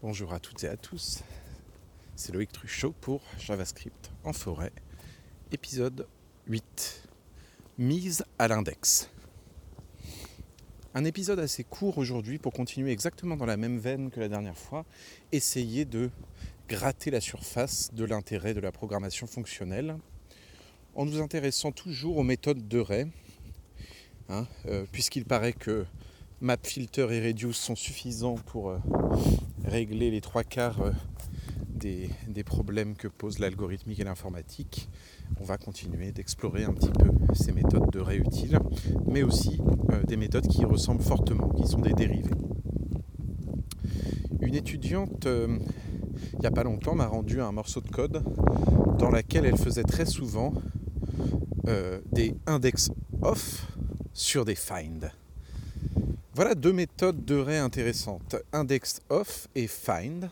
Bonjour à toutes et à tous, c'est Loïc Truchot pour JavaScript en forêt, épisode 8, mise à l'index. Un épisode assez court aujourd'hui pour continuer exactement dans la même veine que la dernière fois, essayer de gratter la surface de l'intérêt de la programmation fonctionnelle en nous intéressant toujours aux méthodes de Ray, hein, euh, puisqu'il paraît que MapFilter et Reduce sont suffisants pour euh, régler les trois quarts euh, des, problèmes que pose l'algorithmique et l'informatique. On va continuer d'explorer un petit peu ces méthodes de réutile, mais aussi euh, des méthodes qui ressemblent fortement, qui sont des dérivés. Une étudiante, il n'y a pas longtemps, m'a rendu un morceau de code dans lequel elle faisait très souvent des index off sur des find. Voilà deux méthodes de ray intéressantes, index off et find.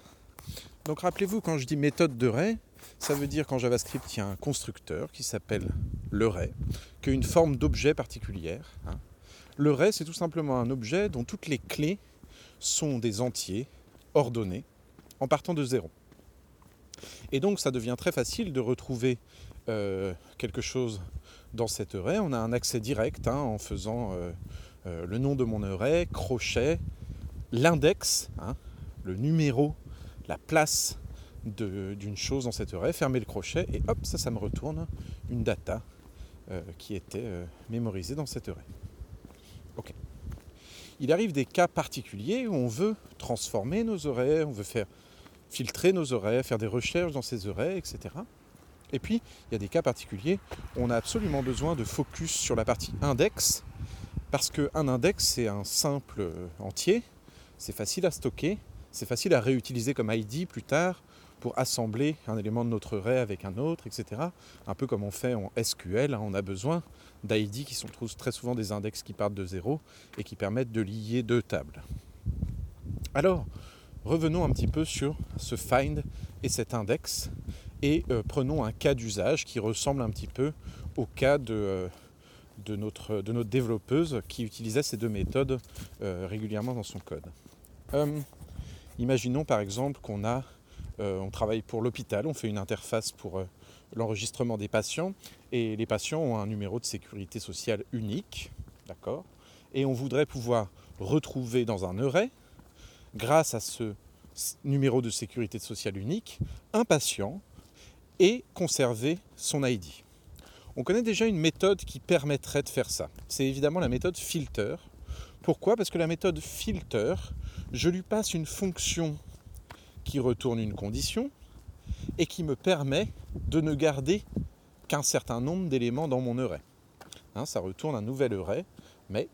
Donc rappelez-vous, quand je dis méthode de ray, ça veut dire qu'en JavaScript, il y a un constructeur qui s'appelle le ray, qui a une forme d'objet particulière. Hein. Le ray, c'est tout simplement un objet dont toutes les clés sont des entiers ordonnés en partant de zéro. Et donc ça devient très facile de retrouver euh, quelque chose dans cet array. On a un accès direct hein, en faisant euh, euh, le nom de mon array, crochet, l'index, hein, le numéro, la place d'une chose dans cet array, fermer le crochet et hop, ça, ça me retourne une data euh, qui était euh, mémorisée dans cet array. Ok. Il arrive des cas particuliers où on veut transformer nos arrays, on veut faire filtrer nos arrays, faire des recherches dans ces arrays, etc. Et puis, il y a des cas particuliers où on a absolument besoin de focus sur la partie index, parce qu'un index, c'est un simple euh, entier, c'est facile à stocker, c'est facile à réutiliser comme ID plus tard pour assembler un élément de notre array avec un autre, etc. Un peu comme on fait en SQL, hein, on a besoin d'ID qui sont très souvent des index qui partent de zéro et qui permettent de lier deux tables. Alors, revenons un petit peu sur ce find et cet index et euh, prenons un cas d'usage qui ressemble un petit peu au cas de, euh, de notre, de développeuse qui utilisait ces deux méthodes euh, régulièrement dans son code. Euh, imaginons par exemple qu'on a, euh, on travaille pour l'hôpital, on fait une interface pour l'enregistrement des patients et les patients ont un numéro de sécurité sociale unique, d'accord Et on voudrait pouvoir retrouver dans un array, grâce à ce numéro de sécurité sociale unique, un patient et conserver son ID. On connaît déjà une méthode qui permettrait de faire ça. C'est évidemment la méthode filter. Pourquoi? Parce que la méthode filter, je lui passe une fonction qui retourne une condition et qui me permet de ne garder qu'un certain nombre d'éléments dans mon array. Hein, ça retourne un nouvel array, mais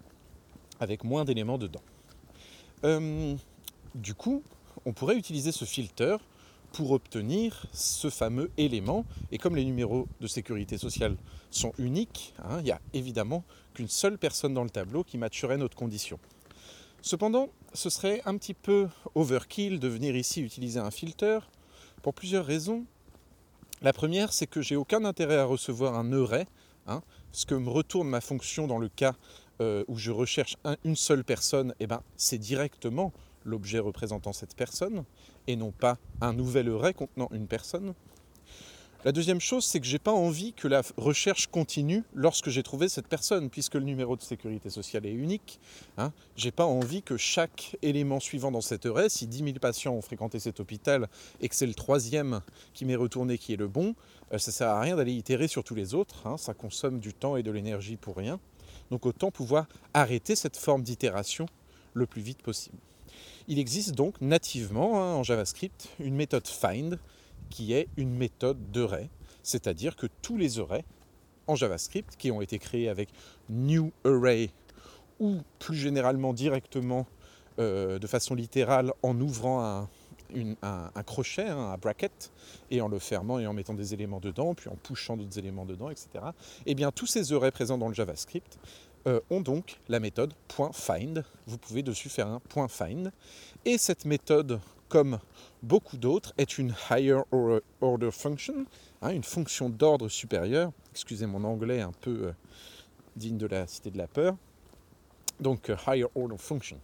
avec moins d'éléments dedans. Euh, du coup, on pourrait utiliser ce filter pour obtenir ce fameux élément. Et comme les numéros de sécurité sociale sont uniques, hein, il n'y a évidemment qu'une seule personne dans le tableau qui matcherait notre condition. Cependant, ce serait un petit peu overkill de venir ici utiliser un filter pour plusieurs raisons. La première, c'est que j'ai aucun intérêt à recevoir un array. Hein. ce que me retourne ma fonction dans le cas euh, où je recherche une seule personne, eh ben, c'est directement l'objet représentant cette personne et non pas un nouvel array contenant une personne. La deuxième chose, c'est que je n'ai pas envie que la recherche continue lorsque j'ai trouvé cette personne, puisque le numéro de sécurité sociale est unique. Hein. je n'ai pas envie que chaque élément suivant dans cet array, si 10 000 patients ont fréquenté cet hôpital et que c'est le troisième qui m'est retourné qui est le bon, euh, ça ne sert à rien d'aller itérer sur tous les autres. Hein. ça consomme du temps et de l'énergie pour rien. Donc autant pouvoir arrêter cette forme d'itération le plus vite possible. Il existe donc nativement hein, en JavaScript une méthode find qui est une méthode d'array, c'est-à-dire que tous les arrays en JavaScript qui ont été créés avec new array ou plus généralement directement euh, de façon littérale en ouvrant un, crochet, hein, un bracket, et en le fermant et en mettant des éléments dedans, puis en pushant d'autres éléments dedans, etc. Eh bien, tous ces arrays présents dans le JavaScript euh, ont donc la méthode .find. Vous pouvez dessus faire un .find. Et cette méthode, comme beaucoup d'autres, est une higher order function, hein, une fonction d'ordre supérieur. Excusez mon anglais un peu euh, digne de la cité de la peur. Donc euh, higher order function.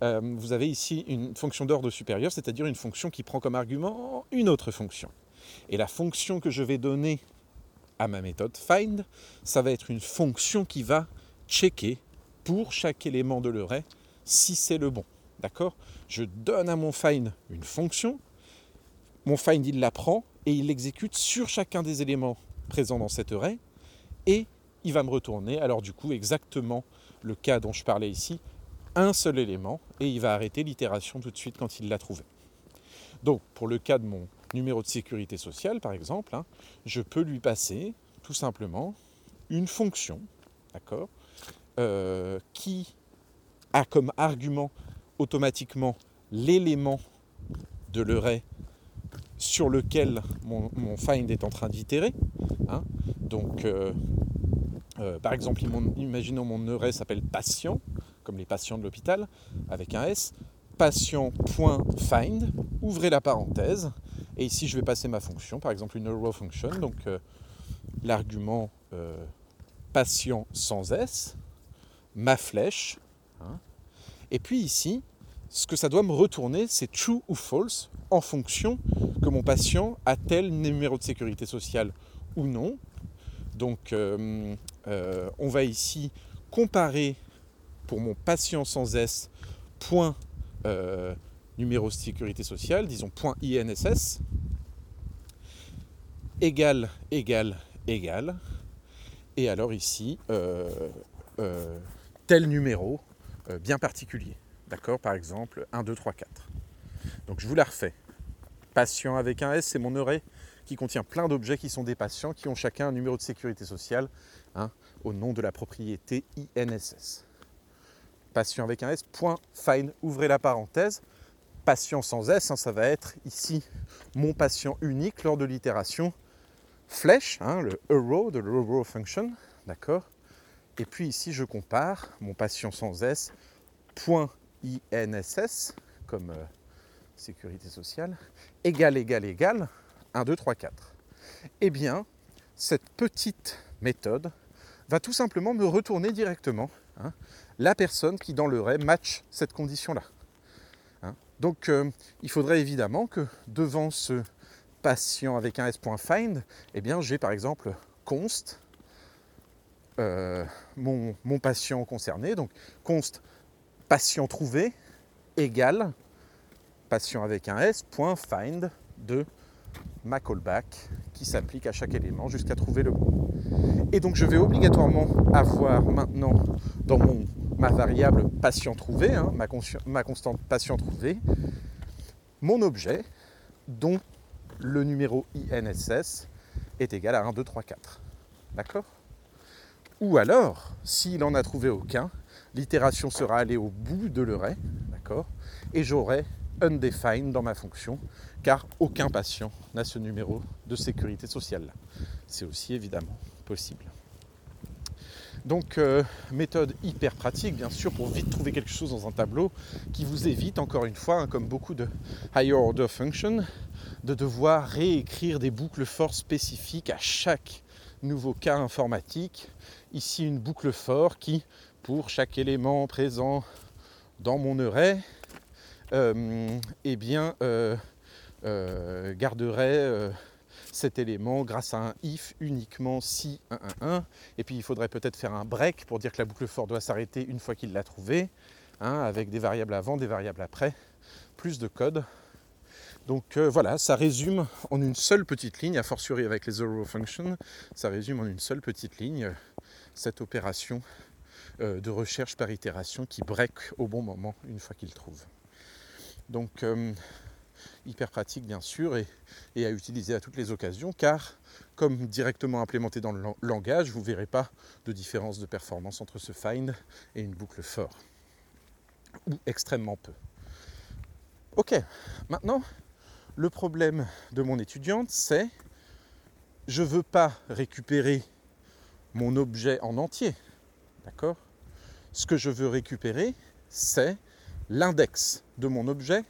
vous avez ici une fonction d'ordre supérieur, c'est-à-dire une fonction qui prend comme argument une autre fonction. Et la fonction que je vais donner à ma méthode find, ça va être une fonction qui va checker pour chaque élément de l'array si c'est le bon. D'accord? Je donne à mon find une fonction, mon find il la prend et il l'exécute sur chacun des éléments présents dans cet array et il va me retourner alors du coup exactement le cas dont je parlais ici, un seul élément et il va arrêter l'itération tout de suite quand il l'a trouvé. Donc pour le cas de mon numéro de sécurité sociale par exemple, hein, je peux lui passer tout simplement une fonction, d'accord, euh, qui a comme argument automatiquement l'élément de l'array sur lequel mon, find est en train d'itérer. Hein. Donc, euh, euh, par exemple, imaginons mon array s'appelle patient, comme les patients de l'hôpital, avec un S. Patient.find, ouvrez la parenthèse, et ici je vais passer ma fonction, par exemple une row function, donc l'argument patient sans S, ma flèche, et puis ici, ce que ça doit me retourner, c'est true ou false en fonction que mon patient a tel numéro de sécurité sociale ou non. Donc euh, euh, on va ici comparer pour mon patient sans S point euh, numéro de sécurité sociale, disons point INSS, égal, égal, égal. Et alors ici, tel numéro bien particulier. D'accord Par exemple, 1, 2, 3, 4. Donc je vous la refais. Patient avec un S, c'est mon array qui contient plein d'objets qui sont des patients qui ont chacun un numéro de sécurité sociale hein, au nom de la propriété INSS. Patient avec un S, point, fine, ouvrez la parenthèse. Patient sans S, hein, ça va être ici mon patient unique lors de l'itération. Flèche, hein, le row de row function, d'accord Et puis ici, je compare mon patient sans S, comme euh, sécurité sociale, égal, égal, égal, 1, 2, 3, 4. Eh bien, cette petite méthode va tout simplement me retourner directement hein, la personne qui dans le RAI match cette condition-là. Hein. Donc euh, il faudrait évidemment que devant ce patient avec un s.find, eh bien j'ai par exemple const euh, mon, patient concerné, donc const patient trouvé égale patient avec un S, point find de ma callback qui s'applique à chaque élément jusqu'à trouver le bon. Et donc je vais obligatoirement avoir maintenant dans mon, ma variable patient trouvé, hein, ma, ma constante patient trouvé, mon objet dont le numéro INSS est égal à 1, 2, 3, 4. D'accord? Ou alors, s'il n'en a trouvé aucun, l'itération sera allée au bout de l'array, d'accord Et j'aurai undefined dans ma fonction, car aucun patient n'a ce numéro de sécurité sociale. C'est aussi évidemment possible. Donc euh, méthode hyper pratique bien sûr pour vite trouver quelque chose dans un tableau qui vous évite encore une fois, hein, comme beaucoup de higher order functions, de devoir réécrire des boucles for spécifiques à chaque nouveau cas informatique. Ici une boucle for qui pour chaque élément présent dans mon array, euh, eh bien, euh, euh, garderait cet élément grâce à un if uniquement si 1, 1, 1. Et puis il faudrait peut-être faire un break pour dire que la boucle for doit s'arrêter une fois qu'il l'a trouvé, hein, avec des variables avant, des variables après, plus de code. Donc voilà, ça résume en une seule petite ligne, a fortiori avec les zero functions, ça résume en une seule petite ligne cette opération euh, de recherche par itération qui break au bon moment une fois qu'il trouve. Donc euh, hyper pratique bien sûr et, à utiliser à toutes les occasions car comme directement implémenté dans le langage, vous ne verrez pas de différence de performance entre ce find et une boucle for. Ou extrêmement peu. Ok, maintenant le problème de mon étudiante c'est je ne veux pas récupérer mon objet en entier. D'accord? Ce que je veux récupérer, c'est l'index de mon objet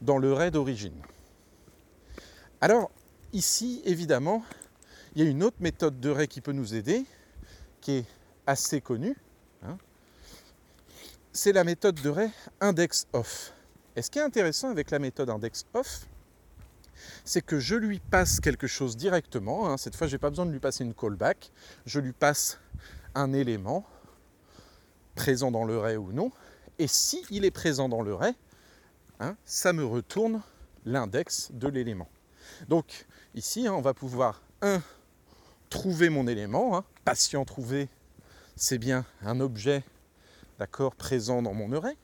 dans le RAID d'origine. Alors, ici, évidemment, il y a une autre méthode de RAID qui peut nous aider, qui est assez connue. Hein. c'est la méthode de Ray index off. Et ce qui est intéressant avec la méthode index off, c'est que je lui passe quelque chose directement. Hein. Cette fois, je n'ai pas besoin de lui passer une callback. Je lui passe un élément présent dans le ray ou non. Et s'il il est présent dans le ray, hein, ça me retourne l'index de l'élément. Donc ici, hein, on va pouvoir, un, trouver mon élément. Patient trouvé, c'est bien un objet d'accord, présent dans mon array.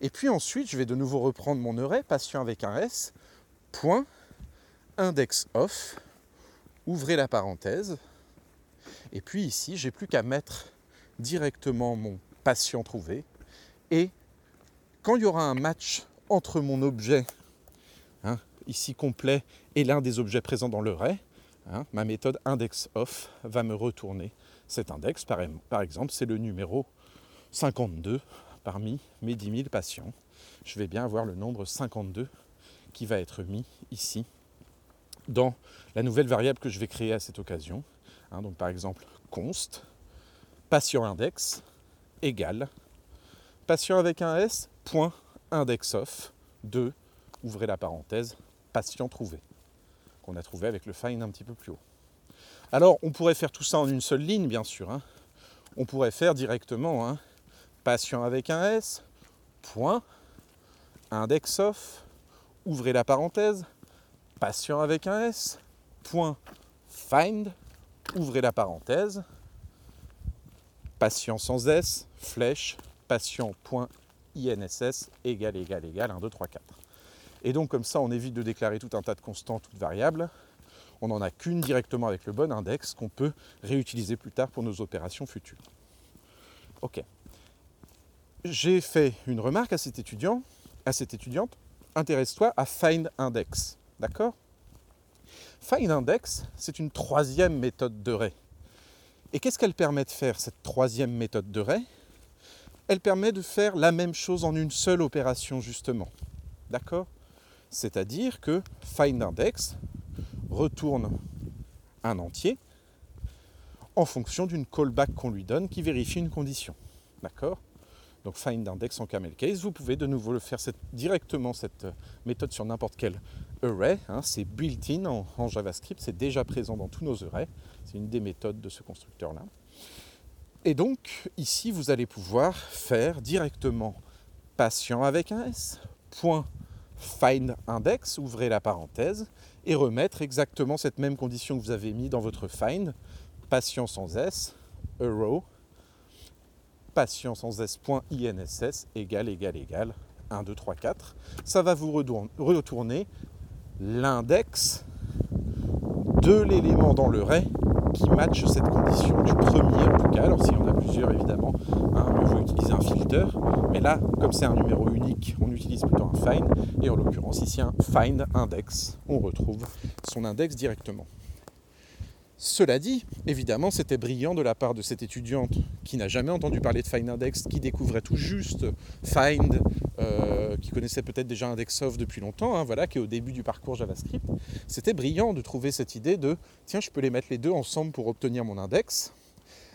Et puis ensuite, je vais de nouveau reprendre mon array, patient avec un S, point, index off, ouvrez la parenthèse. Et puis ici, j'ai plus qu'à mettre directement mon patient trouvé. Et quand il y aura un match entre mon objet, hein, ici complet, et l'un des objets présents dans le hein, ma méthode index off va me retourner cet index. Par, par exemple, c'est le numéro 52 parmi mes 10 000 patients. Je vais bien avoir le nombre 52 qui va être mis ici dans la nouvelle variable que je vais créer à cette occasion. Hein, donc par exemple, const, patient index égale patient avec un S, point index of 2, ouvrez la parenthèse, patient trouvé, qu'on a trouvé avec le find un petit peu plus haut. Alors on pourrait faire tout ça en une seule ligne, bien sûr. Hein. On pourrait faire directement hein, patient avec un S, point, index of, ouvrez la parenthèse, patient avec un S, point, find, ouvrez la parenthèse, patient sans S, flèche, patient.inss égale, égale, égale, 1, 2, 3, 4. Et donc comme ça, on évite de déclarer tout un tas de constants, toutes variables. On n'en a qu'une directement avec le bon index qu'on peut réutiliser plus tard pour nos opérations futures. Ok. J'ai fait une remarque à cet étudiant, à cette étudiante, intéresse-toi à Find Index. D'accord? Find Index, c'est une troisième méthode de Ray. Et qu'est-ce qu'elle permet de faire, cette troisième méthode de Ray Elle permet de faire la même chose en une seule opération, justement. D'accord? C'est-à-dire que Find Index retourne un entier en fonction d'une callback qu'on lui donne qui vérifie une condition. D'accord? Donc find index en camel case. Vous pouvez de nouveau le faire directement cette euh, méthode sur n'importe quel array. Hein. c'est built-in en, JavaScript, c'est déjà présent dans tous nos arrays. C'est une des méthodes de ce constructeur-là. Et donc ici, vous allez pouvoir faire directement patient avec un S, point find index, ouvrez la parenthèse, et remettre exactement cette même condition que vous avez mis dans votre find, patient sans S, arrow, patient sans s.inss égale, égale, égale 1, 2, 3, 4. Ça va vous retourner l'index de l'élément dans le ray qui matche cette condition du premier en tout cas. Alors s'il y en a plusieurs évidemment, hein, on utiliser un filter. Mais là, comme c'est un numéro unique, on utilise plutôt un find. Et en l'occurrence ici un find index. On retrouve son index directement. Cela dit, évidemment, c'était brillant de la part de cette étudiante qui n'a jamais entendu parler de Find Index, qui découvrait tout juste Find, euh, qui connaissait peut-être déjà Indexof depuis longtemps, hein, voilà, qui est au début du parcours JavaScript. C'était brillant de trouver cette idée de tiens, je peux les mettre les deux ensemble pour obtenir mon index.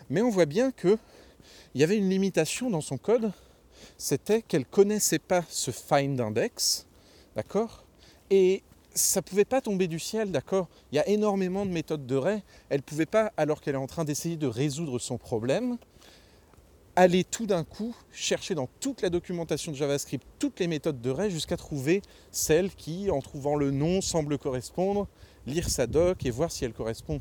Mais on voit bien qu'il y avait une limitation dans son code, c'était qu'elle connaissait pas ce Find Index, d'accord? Et ça ne pouvait pas tomber du ciel, d'accord? Il y a énormément de méthodes de Ray. Elle ne pouvait pas, alors qu'elle est en train d'essayer de résoudre son problème, aller tout d'un coup chercher dans toute la documentation de JavaScript toutes les méthodes de Ray jusqu'à trouver celle qui, en trouvant le nom, semble correspondre, lire sa doc et voir si elle correspond.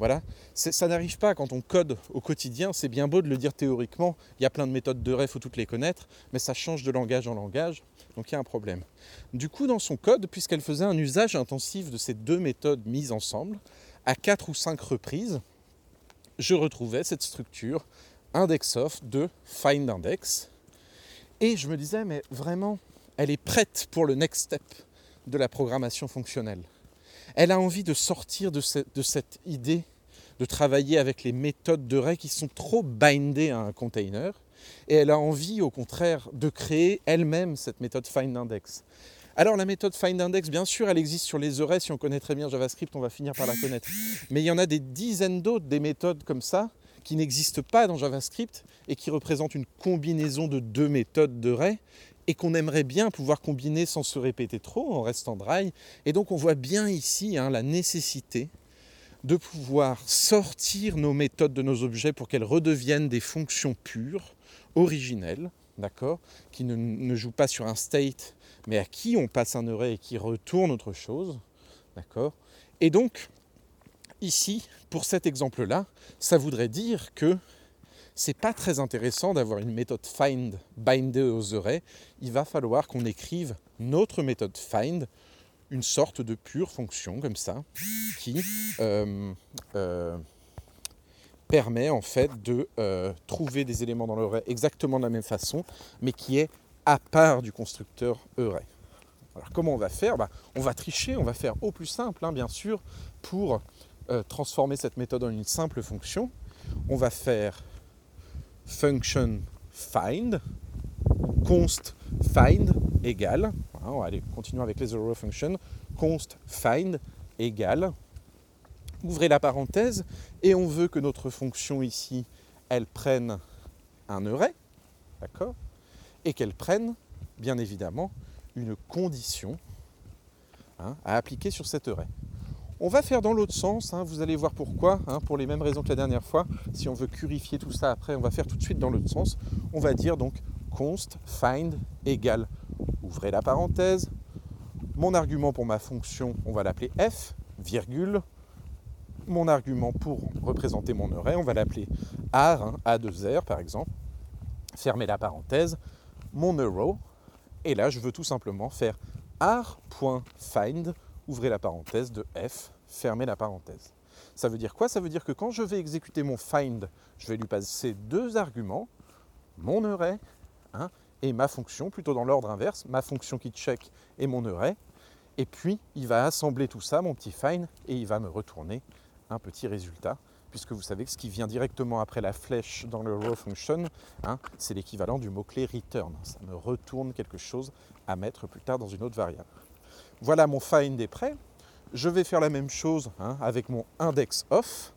Voilà, ça n'arrive pas quand on code au quotidien, c'est bien beau de le dire théoriquement, il y a plein de méthodes de il faut toutes les connaître, mais ça change de langage en langage. Donc il y a un problème. Du coup, dans son code, puisqu'elle faisait un usage intensif de ces deux méthodes mises ensemble, à quatre ou cinq reprises, je retrouvais cette structure index-of de find-index. Et je me disais, mais vraiment, elle est prête pour le next step de la programmation fonctionnelle. Elle a envie de sortir de, cette idée de travailler avec les méthodes de Ray qui sont trop bindées à un container et elle a envie au contraire de créer elle-même cette méthode findIndex. Alors la méthode findIndex, bien sûr, elle existe sur les arrays. Si on connaît très bien JavaScript, on va finir par la connaître. Mais il y en a des dizaines d'autres, des méthodes comme ça, qui n'existe pas dans JavaScript et qui représente une combinaison de deux méthodes de ray et qu'on aimerait bien pouvoir combiner sans se répéter trop en restant dry. Et donc on voit bien ici hein, la nécessité de pouvoir sortir nos méthodes de nos objets pour qu'elles redeviennent des fonctions pures, originelles, d'accord, qui ne, ne, jouent pas sur un state, mais à qui on passe un array et qui retourne autre chose, d'accord. Et donc ici, pour cet exemple-là, ça voudrait dire que c'est pas très intéressant d'avoir une méthode find bindée aux arrays. Il va falloir qu'on écrive notre méthode find, une sorte de pure fonction comme ça, qui euh, euh, permet en fait de euh, trouver des éléments dans l'array exactement de la même façon, mais qui est à part du constructeur array. Alors comment on va faire? Bah, On va tricher, on va faire au plus simple, hein, bien sûr, pour transformer cette méthode en une simple fonction. On va faire function find, const find égale, on va aller continuer avec les zero function, const find égale, ouvrez la parenthèse, et on veut que notre fonction ici, elle prenne un array, d'accord, et qu'elle prenne, bien évidemment, une condition hein, à appliquer sur cet array. On va faire dans l'autre sens, hein, vous allez voir pourquoi, hein, pour les mêmes raisons que la dernière fois. Si on veut purifier tout ça après, on va faire tout de suite dans l'autre sens. On va dire donc const find égale, ouvrez la parenthèse, mon argument pour ma fonction, on va l'appeler f, virgule, mon argument pour représenter mon array, on va l'appeler ar, hein, a2r par exemple, fermez la parenthèse, mon arrow, et là je veux tout simplement faire ar.find ouvrez la parenthèse de f, fermez la parenthèse. Ça veut dire quoi? Ça veut dire que quand je vais exécuter mon find, je vais lui passer deux arguments, mon array hein, et ma fonction, plutôt dans l'ordre inverse, ma fonction qui check et mon array. Et puis, il va assembler tout ça, mon petit find, et il va me retourner un petit résultat, puisque vous savez que ce qui vient directement après la flèche dans le row function, hein, c'est l'équivalent du mot-clé return. Ça me retourne quelque chose à mettre plus tard dans une autre variable. Voilà mon find est prêt. Je vais faire la même chose hein, avec mon index off.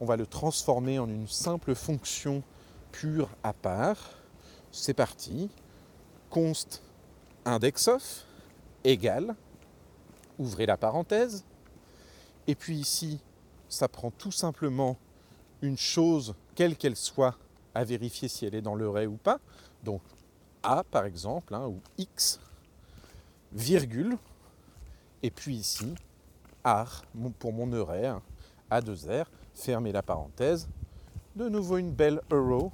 On va le transformer en une simple fonction pure à part. C'est parti. const index off égale, ouvrez la parenthèse, et puis ici, ça prend tout simplement une chose, quelle qu'elle soit, à vérifier si elle est dans l'array ou pas. Donc A par exemple, hein, ou X, virgule, et puis ici, ar pour mon array, A2R, fermez la parenthèse. De nouveau une belle arrow.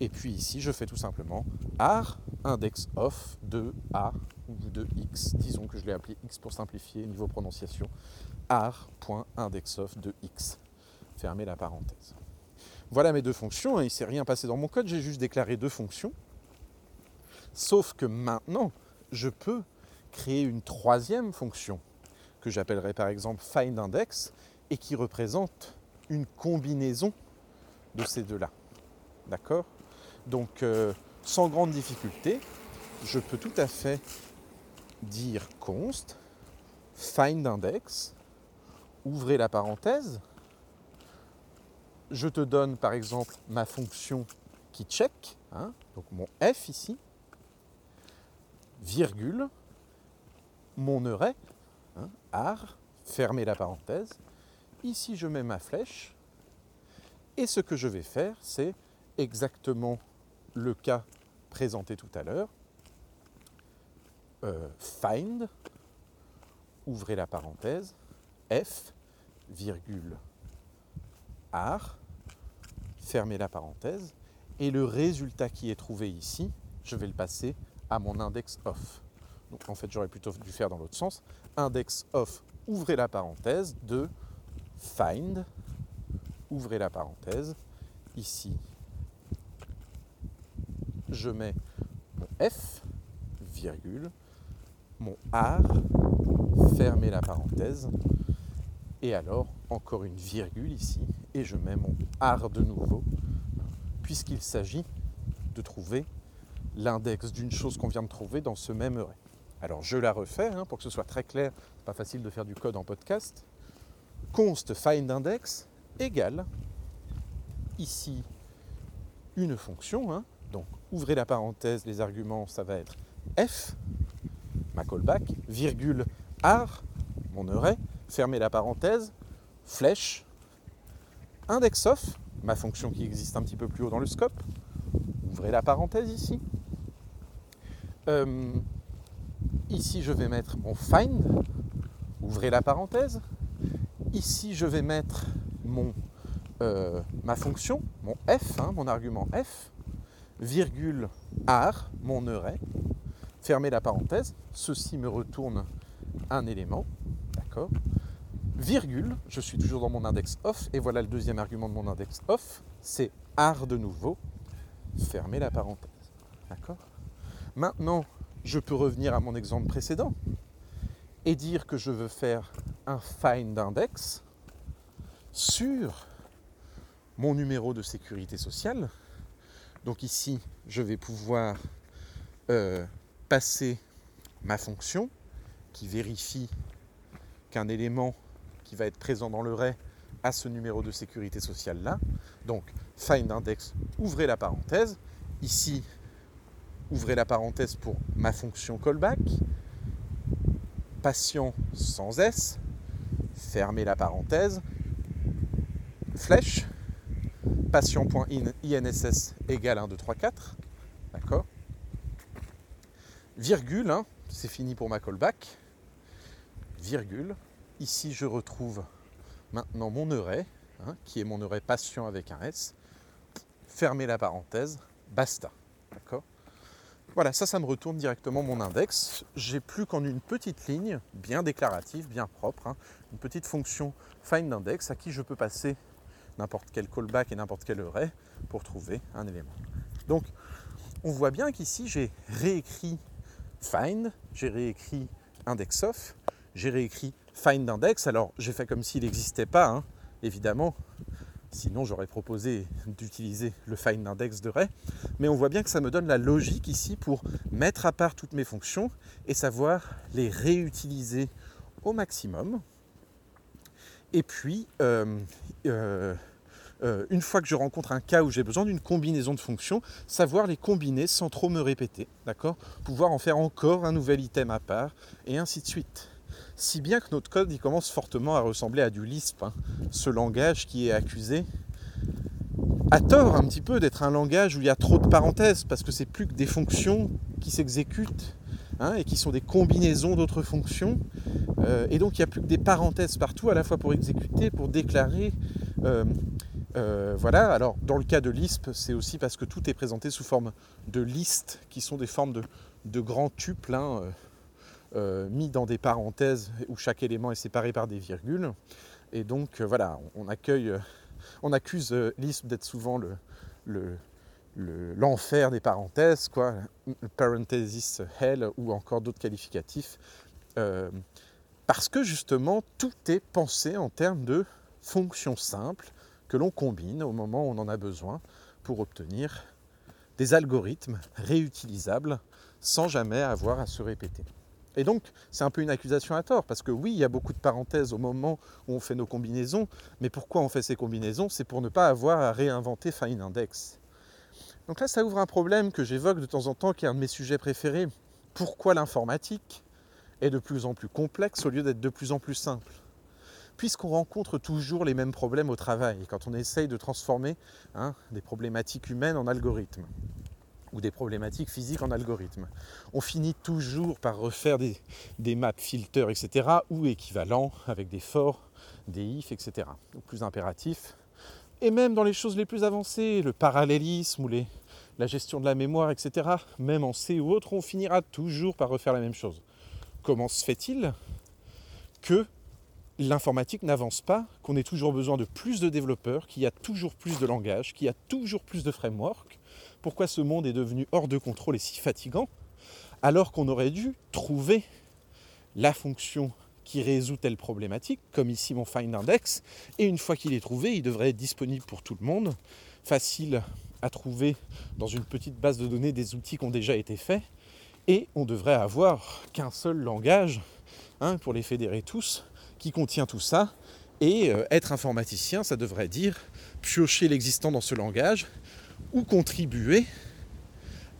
Et puis ici, je fais tout simplement ar index of de A ou de X. Disons que je l'ai appelé X pour simplifier niveau prononciation. ar.indexOf de X. Fermez la parenthèse. Voilà mes deux fonctions. Hein. Il ne s'est rien passé dans mon code, j'ai juste déclaré deux fonctions. Sauf que maintenant, je peux créer une troisième fonction que j'appellerai par exemple findIndex et qui représente une combinaison de ces deux-là. D'accord? Donc euh, sans grande difficulté, je peux tout à fait dire const findIndex, ouvrez la parenthèse, je te donne par exemple ma fonction qui check, hein, donc mon f ici, virgule, mon array, hein, ar, fermez la parenthèse. Ici, je mets ma flèche. Et ce que je vais faire, c'est exactement le cas présenté tout à l'heure. Euh, find, ouvrez la parenthèse, f, virgule, ar, fermez la parenthèse, et le résultat qui est trouvé ici, je vais le passer à mon index off. Donc en fait, j'aurais plutôt dû faire dans l'autre sens. Index of, ouvrez la parenthèse, de find, ouvrez la parenthèse. Ici, je mets mon f, virgule, mon ar, fermez la parenthèse. Et alors, encore une virgule ici, et je mets mon ar de nouveau, puisqu'il s'agit de trouver l'index d'une chose qu'on vient de trouver dans ce même array. Alors je la refais hein, pour que ce soit très clair, pas facile de faire du code en podcast. Const find index égale ici une fonction. hein. Donc ouvrez la parenthèse, les arguments, ça va être f, ma callback, virgule ar, mon array, fermez la parenthèse, flèche, index of, ma fonction qui existe un petit peu plus haut dans le scope, ouvrez la parenthèse ici. Euh, ici, je vais mettre mon find, ouvrez la parenthèse. Ici, je vais mettre mon, euh, ma fonction, mon f, hein, mon argument f, virgule ar, mon array, fermez la parenthèse. Ceci me retourne un élément, d'accord. Virgule, je suis toujours dans mon index off, et voilà le deuxième argument de mon index off, c'est ar de nouveau, fermez la parenthèse, d'accord. Maintenant, je peux revenir à mon exemple précédent et dire que je veux faire un find index sur mon numéro de sécurité sociale. Donc ici, je vais pouvoir euh, passer ma fonction qui vérifie qu'un élément qui va être présent dans le ray a ce numéro de sécurité sociale là. Donc find index, ouvrez la parenthèse. Ici, ouvrez la parenthèse pour ma fonction callback. Patient sans S, fermez la parenthèse. Flèche, patient.inss égale 1, 2, 3, 4. D'accord Virgule, hein, c'est fini pour ma callback. Virgule. Ici, je retrouve maintenant mon array, hein, qui est mon array patient avec un S. Fermez la parenthèse, basta. D'accord Voilà, ça, ça me retourne directement mon index. J'ai plus qu'en une petite ligne, bien déclarative, bien propre, hein, une petite fonction find index à qui je peux passer n'importe quel callback et n'importe quel array pour trouver un élément. Donc, on voit bien qu'ici, j'ai réécrit find, j'ai réécrit index of, j'ai réécrit find index. Alors, j'ai fait comme s'il n'existait pas, hein, évidemment. Sinon, j'aurais proposé d'utiliser le find index de Ray. Mais on voit bien que ça me donne la logique ici pour mettre à part toutes mes fonctions et savoir les réutiliser au maximum. Et puis, euh, euh, euh, une fois que je rencontre un cas où j'ai besoin d'une combinaison de fonctions, savoir les combiner sans trop me répéter, d'accord? Pouvoir en faire encore un nouvel item à part, et ainsi de suite. Si bien que notre code il commence fortement à ressembler à du Lisp, hein. ce langage qui est accusé à tort un petit peu d'être un langage où il y a trop de parenthèses, parce que c'est plus que des fonctions qui s'exécutent hein, et qui sont des combinaisons d'autres fonctions. Euh, et donc il n'y a plus que des parenthèses partout, à la fois pour exécuter, pour déclarer. Euh, euh, voilà, alors dans le cas de Lisp, c'est aussi parce que tout est présenté sous forme de listes, qui sont des formes de, grands tuples, hein, mis dans des parenthèses où chaque élément est séparé par des virgules. Et donc voilà, on accueille on accuse euh, Lisp d'être souvent l'enfer des parenthèses, quoi, parenthesis hell ou encore d'autres qualificatifs, euh, parce que justement tout est pensé en termes de fonctions simples que l'on combine au moment où on en a besoin pour obtenir des algorithmes réutilisables sans jamais avoir à se répéter. Et donc, c'est un peu une accusation à tort, parce que oui, il y a beaucoup de parenthèses au moment où on fait nos combinaisons, mais pourquoi on fait ces combinaisons? C'est pour ne pas avoir à réinventer find index. Donc là, ça ouvre un problème que j'évoque de temps en temps, qui est un de mes sujets préférés. Pourquoi l'informatique est de plus en plus complexe au lieu d'être de plus en plus simple? Puisqu'on rencontre toujours les mêmes problèmes au travail, quand on essaye de transformer hein, des problématiques humaines en algorithmes ou des problématiques physiques en algorithme. On finit toujours par refaire des, maps filters, etc., ou équivalents, avec des for, des if, etc., ou plus impératifs. Et même dans les choses les plus avancées, le parallélisme ou les, la gestion de la mémoire, etc., même en C ou autre, on finira toujours par refaire la même chose. Comment se fait-il que l'informatique n'avance pas, qu'on ait toujours besoin de plus de développeurs, qu'il y a toujours plus de langages, qu'il y a toujours plus de frameworks pourquoi ce monde est devenu hors de contrôle et si fatigant, alors qu'on aurait dû trouver la fonction qui résout telle problématique, comme ici mon find index, et une fois qu'il est trouvé, il devrait être disponible pour tout le monde, facile à trouver dans une petite base de données des outils qui ont déjà été faits, et on devrait avoir qu'un seul langage hein, pour les fédérer tous qui contient tout ça, et euh, être informaticien, ça devrait dire piocher l'existant dans ce langage ou contribuer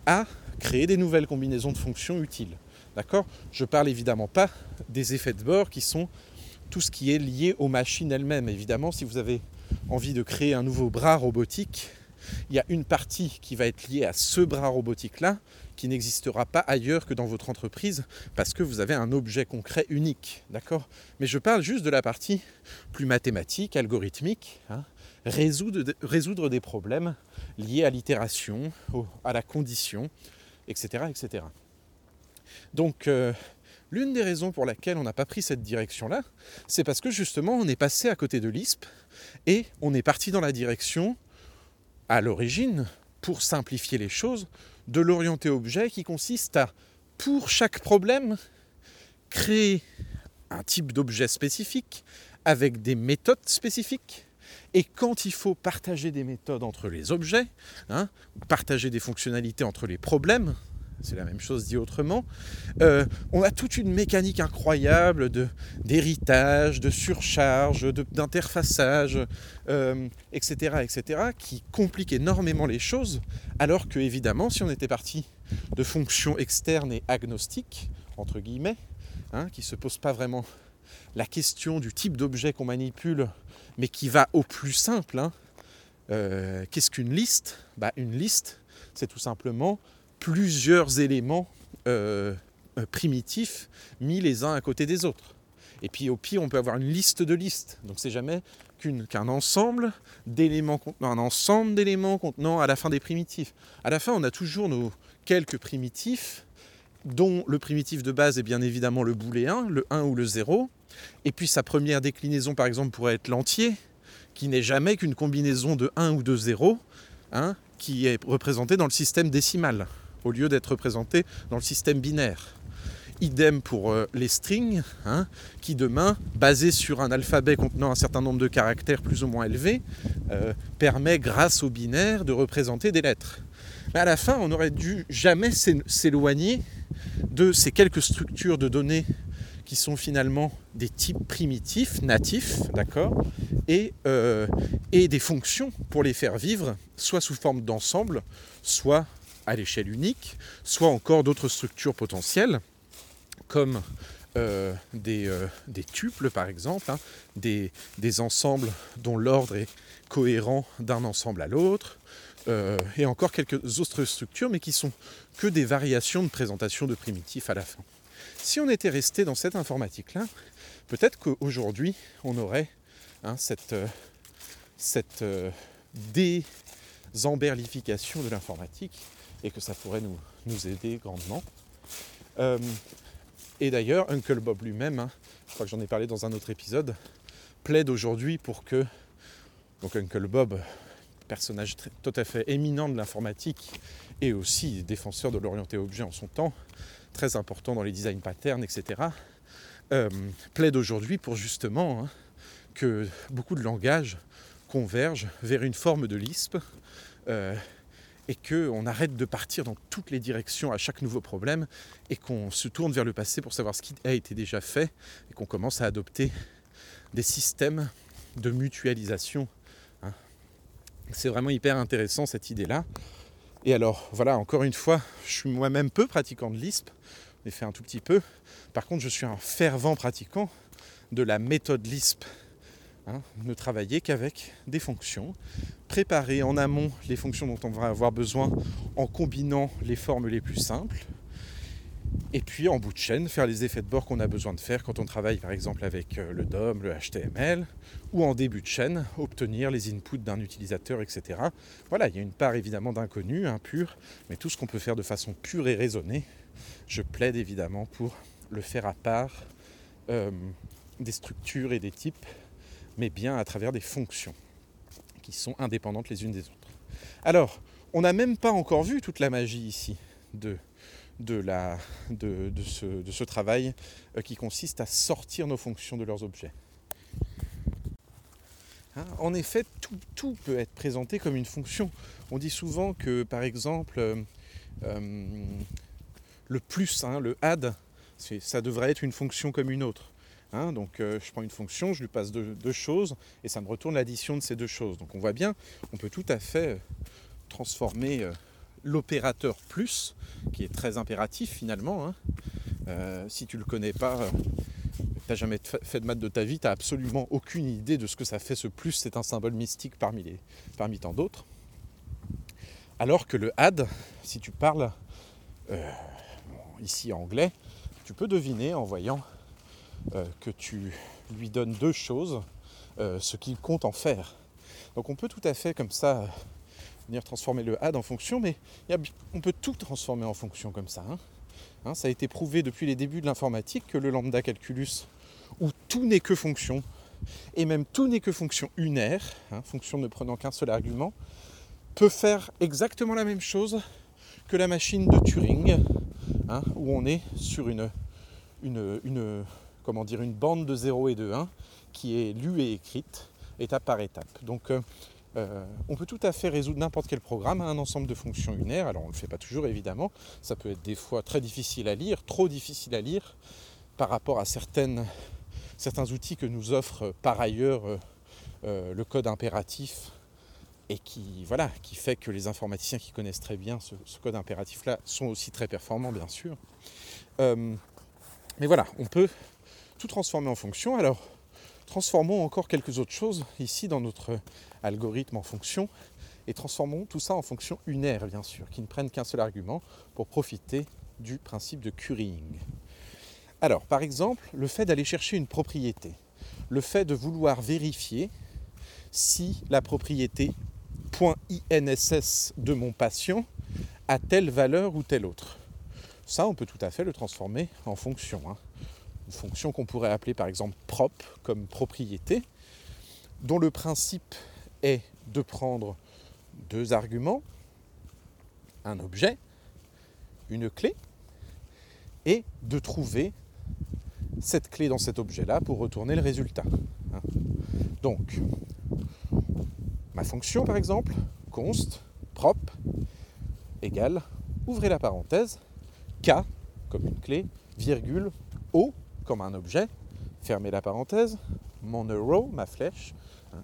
à créer des nouvelles combinaisons de fonctions utiles. D'accord? Je parle évidemment pas des effets de bord qui sont tout ce qui est lié aux machines elles-mêmes. Évidemment, si vous avez envie de créer un nouveau bras robotique, il y a une partie qui va être liée à ce bras robotique-là, qui n'existera pas ailleurs que dans votre entreprise, parce que vous avez un objet concret unique. D'accord? Mais je parle juste de la partie plus mathématique, algorithmique, hein, résoudre, résoudre, des problèmes liés à l'itération, à la condition, etc. etc. Donc, euh, l'une des raisons pour laquelle on n'a pas pris cette direction-là, c'est parce que justement, on est passé à côté de l'ISP et on est parti dans la direction à l'origine, pour simplifier les choses, de l'orienté objet qui consiste à, pour chaque problème, créer un type d'objet spécifique avec des méthodes spécifiques. Et quand il faut partager des méthodes entre les objets, hein, partager des fonctionnalités entre les problèmes, c'est la même chose dit autrement. Euh, on a toute une mécanique incroyable de, d'héritage, de surcharge, d'interfaçage, euh, etc., etc., qui complique énormément les choses, alors que, évidemment, si on était parti de fonctions externes et agnostiques, entre guillemets, hein, qui ne se posent pas vraiment la question du type d'objet qu'on manipule, mais qui va au plus simple, hein, euh, qu'est-ce qu'une liste? Bah, Une liste, c'est tout simplement plusieurs éléments euh, euh, primitifs mis les uns à côté des autres. Et puis au pire, on peut avoir une liste de listes. Donc c'est jamais qu'un ensemble d'éléments contenant un ensemble d'éléments contenant à la fin des primitifs. À la fin, on a toujours nos quelques primitifs, dont le primitif de base est bien évidemment le booléen, le 1 ou le 0. Et puis sa première déclinaison, par exemple, pourrait être l'entier, qui n'est jamais qu'une combinaison de 1 ou de 0, hein, qui est représenté dans le système décimal au lieu d'être représenté dans le système binaire. Idem pour euh, les strings, hein, qui demain, basés sur un alphabet contenant un certain nombre de caractères plus ou moins élevés, euh, permet, grâce au binaire, de représenter des lettres. Mais à la fin, on aurait dû jamais s'éloigner de ces quelques structures de données qui sont finalement des types primitifs, natifs, d'accord, et, euh, et des fonctions pour les faire vivre, soit sous forme d'ensemble, soit à l'échelle unique, soit encore d'autres structures potentielles, comme euh, euh, des, tuples par exemple, hein, des, ensembles dont l'ordre est cohérent d'un ensemble à l'autre, et encore quelques autres structures, mais qui sont que des variations de présentation de primitifs à la fin. Si on était resté dans cette informatique-là, peut-être qu'aujourd'hui, on aurait hein, cette, cette désemberlification de l'informatique et que ça pourrait nous, nous aider grandement. Euh, et d'ailleurs, Uncle Bob lui-même, hein, je crois que j'en ai parlé dans un autre épisode, plaide aujourd'hui pour que, donc Uncle Bob, personnage tout à fait éminent de l'informatique et aussi défenseur de l'orienté objet en son temps, très important dans les design patterns, etc., euh, plaide aujourd'hui pour justement hein, que beaucoup de langages convergent vers une forme de Lisp euh, et qu'on arrête de partir dans toutes les directions à chaque nouveau problème et qu'on se tourne vers le passé pour savoir ce qui a été déjà fait et qu'on commence à adopter des systèmes de mutualisation. Hein. C'est vraiment hyper intéressant cette idée-là. Et alors, voilà, encore une fois, je suis moi-même peu pratiquant de Lisp, ai fait un tout petit peu. Par contre, je suis un fervent pratiquant de la méthode Lisp Hein, ne travailler qu'avec des fonctions, préparer en amont les fonctions dont on va avoir besoin en combinant les formes les plus simples, et puis en bout de chaîne, faire les effets de bord qu'on a besoin de faire quand on travaille par exemple avec euh, le DOM, le HTML, ou en début de chaîne, obtenir les inputs d'un utilisateur, etc. Voilà, il y a une part évidemment d'inconnu, impur, mais tout ce qu'on peut faire de façon pure et raisonnée, je plaide évidemment pour le faire à part euh, des structures et des types mais bien à travers des fonctions qui sont indépendantes les unes des autres. Alors, on n'a même pas encore vu toute la magie ici de, de, la, de, ce, de ce, travail euh, qui consiste à sortir nos fonctions de leurs objets. Hein, en effet, tout, peut être présenté comme une fonction. On dit souvent que, par exemple, euh, euh, le plus, hein, le add, ça devrait être une fonction comme une autre. Hein, donc je prends une fonction, je lui passe deux, choses et ça me retourne l'addition de ces deux choses. Donc on voit bien, on peut tout à fait transformer l'opérateur plus, qui est très impératif finalement. Hein. si tu le connais pas, tu n'as jamais fait de maths de ta vie, tu n'as absolument aucune idée de ce que ça fait ce plus, c'est un symbole mystique parmi, parmi tant d'autres. Alors que le add, si tu parles ici anglais, tu peux deviner en voyant euh, que tu lui donnes deux choses, euh, ce qu'il compte en faire. Donc on peut tout à fait comme ça transformer le add en fonction, mais on peut tout transformer en fonction comme ça. Hein. Hein, ça a été prouvé depuis les débuts de l'informatique que le lambda calculus, où tout n'est que fonction, et même tout n'est que fonction unaire, hein, fonction ne prenant qu'un seul argument, peut faire exactement la même chose que la machine de Turing, où on est sur une, une, une comment dire, une bande de 0 et de 1 qui est lue et écrite étape par étape. Donc euh, euh, on peut tout à fait résoudre n'importe quel programme à un ensemble de fonctions unaires. Alors on ne le fait pas toujours évidemment, ça peut être des fois très difficile à lire, trop difficile à lire par rapport à certains outils que nous offre par ailleurs euh, le code impératif et qui, voilà, qui fait que les informaticiens qui connaissent très bien ce, code impératif-là sont aussi très performants bien sûr. mais voilà, on peut tout transformer en fonction. Alors, transformons encore quelques autres choses ici dans notre algorithme en fonction et transformons tout ça en fonction unaire, bien sûr, qui ne prennent qu'un seul argument pour profiter du principe de currying. Alors, par exemple, le fait d'aller chercher une propriété, le fait de vouloir vérifier si la propriété .inss de mon patient a telle valeur ou telle autre. Ça, on peut tout à fait le transformer en fonction. Hein fonction qu'on pourrait appeler par exemple prop comme propriété, dont le principe est de prendre deux arguments, un objet, une clé, et de trouver cette clé dans cet objet-là pour retourner le résultat. Hein. Donc, ma fonction par exemple, const prop égale, ouvrez la parenthèse, k comme une clé, virgule, o comme un objet, fermez la parenthèse, mon arrow, ma flèche, hein.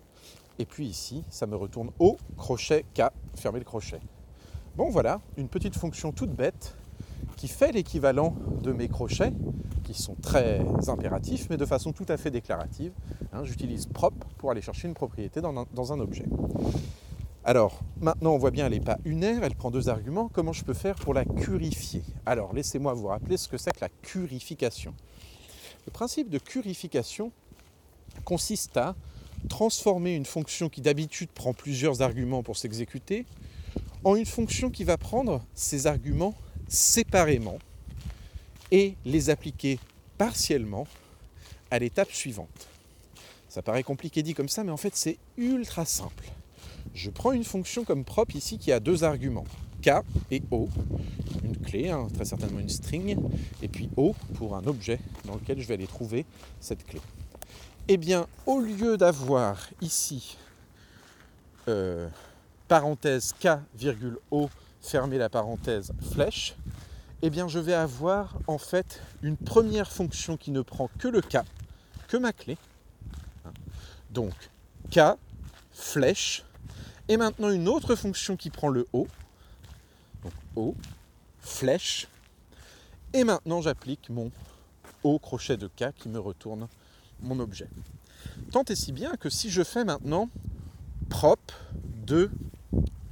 et puis ici, ça me retourne au crochet K, fermez le crochet. Bon voilà, une petite fonction toute bête qui fait l'équivalent de mes crochets, qui sont très impératifs, mais de façon tout à fait déclarative. Hein. J'utilise prop pour aller chercher une propriété dans un, dans un objet. Alors, maintenant, on voit bien, elle n'est pas unaire, elle prend deux arguments. Comment je peux faire pour la curifier? Alors, laissez-moi vous rappeler ce que c'est que la curification. Le principe de purification consiste à transformer une fonction qui d'habitude prend plusieurs arguments pour s'exécuter en une fonction qui va prendre ces arguments séparément et les appliquer partiellement à l'étape suivante. Ça paraît compliqué dit comme ça, mais en fait c'est ultra simple. Je prends une fonction comme propre ici qui a deux arguments. K et O, une clé, hein, très certainement une string, et puis O pour un objet dans lequel je vais aller trouver cette clé. Eh bien, au lieu d'avoir ici euh, parenthèse K, virgule O, fermer la parenthèse flèche, eh bien je vais avoir en fait une première fonction qui ne prend que le K, que ma clé. Donc K, flèche, et maintenant une autre fonction qui prend le O, flèche. Et maintenant j'applique mon O crochet de K qui me retourne mon objet. Tant et si bien que si je fais maintenant prop de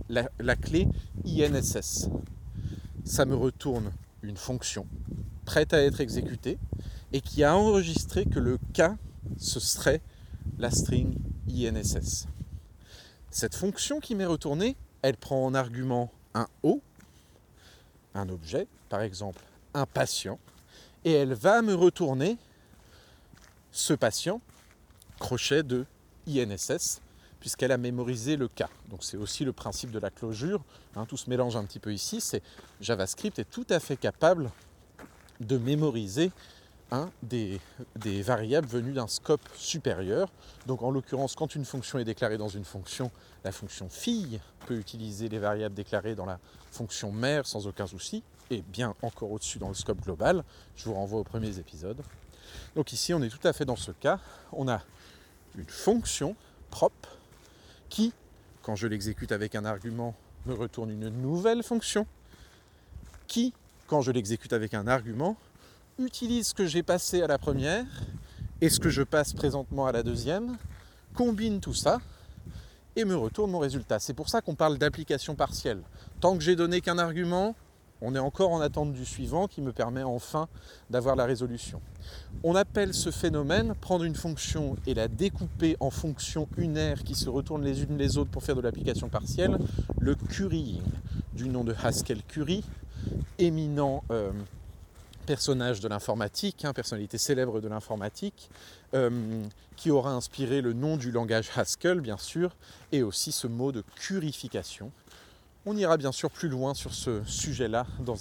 la, la clé INSS, ça me retourne une fonction prête à être exécutée et qui a enregistré que le K, ce serait la string INSS. Cette fonction qui m'est retournée, elle prend en argument un O un objet, par exemple un patient, et elle va me retourner ce patient, crochet de INSS, puisqu'elle a mémorisé le cas. Donc c'est aussi le principe de la closure. Hein, tout se mélange un petit peu ici. C'est JavaScript est tout à fait capable de mémoriser des, des, variables venues d'un scope supérieur. Donc en l'occurrence, quand une fonction est déclarée dans une fonction, la fonction fille peut utiliser les variables déclarées dans la fonction mère sans aucun souci, et bien encore au-dessus dans le scope global. Je vous renvoie aux premiers épisodes. Donc ici, on est tout à fait dans ce cas. On a une fonction propre qui, quand je l'exécute avec un argument, me retourne une nouvelle fonction qui, quand je l'exécute avec un argument, utilise ce que j'ai passé à la première et ce que je passe présentement à la deuxième, combine tout ça et me retourne mon résultat. C'est pour ça qu'on parle d'application partielle. Tant que j'ai donné qu'un argument, on est encore en attente du suivant qui me permet enfin d'avoir la résolution. On appelle ce phénomène prendre une fonction et la découper en fonctions unaires qui se retournent les unes les autres pour faire de l'application partielle, le currying, du nom de Haskell Curry, éminent euh, personnage de l'informatique, hein, personnalité célèbre de l'informatique, euh, qui aura inspiré le nom du langage Haskell, bien sûr, et aussi ce mot de curification on ira bien sûr plus loin sur ce sujet-là dans,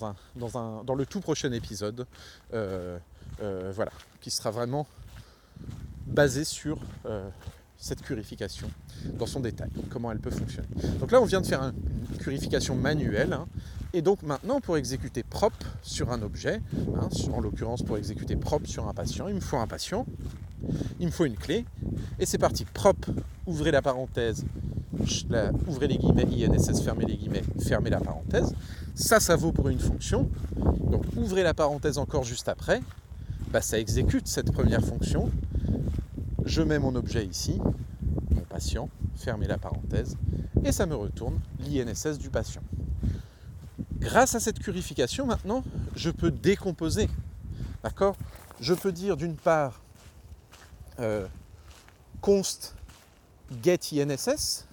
le tout prochain épisode, euh, euh, voilà, qui sera vraiment basé sur cette purification dans son détail, comment elle peut fonctionner. Donc là, on vient de faire une purification manuelle, hein, et donc maintenant, pour exécuter propre sur un objet, hein, en l'occurrence pour exécuter propre sur un patient, il me faut un patient, il me faut une clé, et c'est parti. Propre, ouvrez la parenthèse, ouvrez les guillemets, INSS, fermez les guillemets, fermez la parenthèse. Ça, ça vaut pour une fonction. Donc ouvrez la parenthèse encore juste après. Bah, ça exécute cette première fonction. Je mets mon objet ici, mon patient, fermez la parenthèse, et ça me retourne l'INSS du patient. Grâce à cette purification, maintenant, je peux décomposer. D'accord? Je peux dire d'une part euh, const get INSS,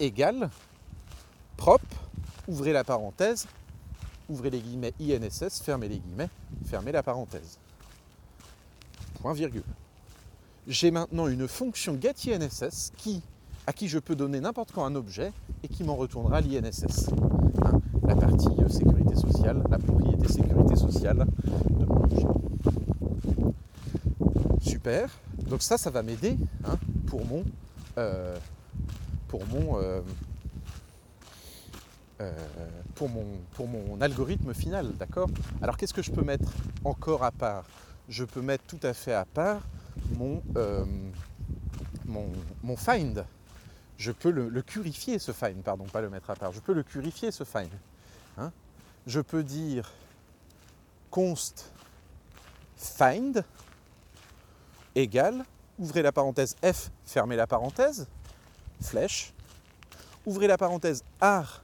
égale propre, ouvrez la parenthèse, ouvrez les guillemets INSS, fermez les guillemets, fermez la parenthèse. Point virgule. J'ai maintenant une fonction getINSS qui, à qui je peux donner n'importe quand un objet et qui m'en retournera l'INSS. La partie euh, sécurité sociale, la propriété sécurité sociale de mon objet. Super. Donc ça, ça va m'aider hein, pour mon euh, pour mon, euh, pour mon, pour mon algorithme final, d'accord? Alors qu'est-ce que je peux mettre encore à part? Je peux mettre tout à fait à part mon, mon, find. Je peux le, le, purifier ce find, pardon, pas le mettre à part. Je peux le purifier ce find. Hein je peux dire const find égale, ouvrez la parenthèse f, fermez la parenthèse, flèche, ouvrez la parenthèse art,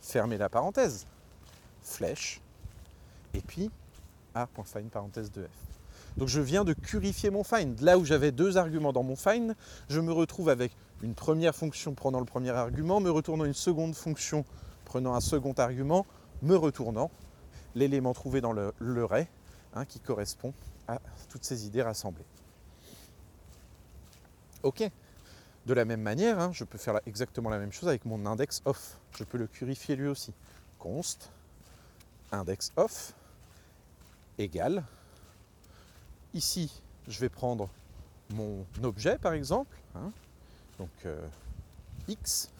fermez la parenthèse, flèche, et puis art.find parenthèse de f. Donc je viens de purifier mon find. Là où j'avais deux arguments dans mon find, je me retrouve avec une première fonction prenant le premier argument, me retournant une seconde fonction prenant un second argument, me retournant l'élément trouvé dans le, ray hein, qui correspond à toutes ces idées rassemblées. Ok de la même manière, hein, je peux faire exactement la même chose avec mon index off. Je peux le purifier lui aussi. Const index off égale. Ici, je vais prendre mon objet par exemple. Hein. donc euh, x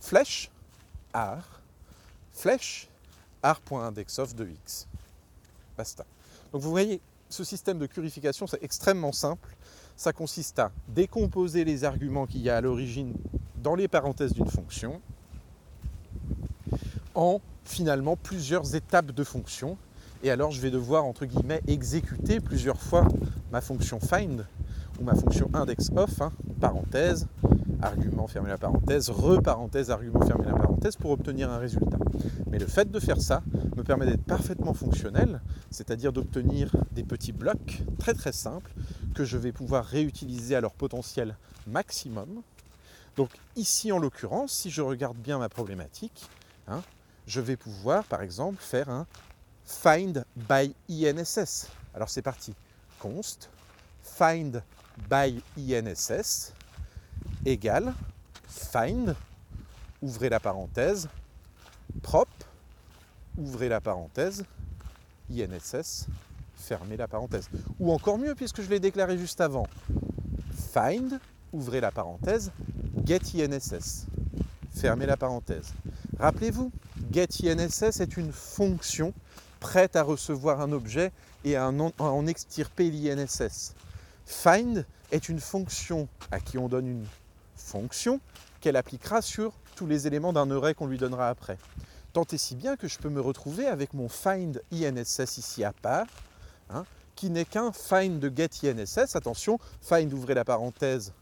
flèche ar flèche ar.indexOf de x. Basta. Donc vous voyez, ce système de purification, c'est extrêmement simple ça consiste à décomposer les arguments qu'il y a à l'origine dans les parenthèses d'une fonction en finalement plusieurs étapes de fonction. Et alors je vais devoir, entre guillemets, exécuter plusieurs fois ma fonction find ou ma fonction indexOf, hein, parenthèse, argument fermé la parenthèse, reparenthèse, argument fermé la parenthèse pour obtenir un résultat. Mais le fait de faire ça me permet d'être parfaitement fonctionnel, c'est-à-dire d'obtenir des petits blocs très très simples que je vais pouvoir réutiliser à leur potentiel maximum. Donc ici en l'occurrence, si je regarde bien ma problématique, hein, je vais pouvoir par exemple faire un find by INSS. Alors c'est parti. Const find by INSS égale find, ouvrez la parenthèse, prop, ouvrez la parenthèse, INSS, fermez la parenthèse. Ou encore mieux, puisque je l'ai déclaré juste avant, find, ouvrez la parenthèse, get INSS, fermez la parenthèse. Rappelez-vous, get INSS est une fonction prête à recevoir un objet et à en, extirper l'INSS. Find est une fonction à qui on donne une fonction qu'elle appliquera sur tous les éléments d'un array qu'on lui donnera après. Tant et si bien que je peux me retrouver avec mon find INSS ici à part, hein, qui n'est qu'un find de get. Attention, find ouvrez la parenthèse,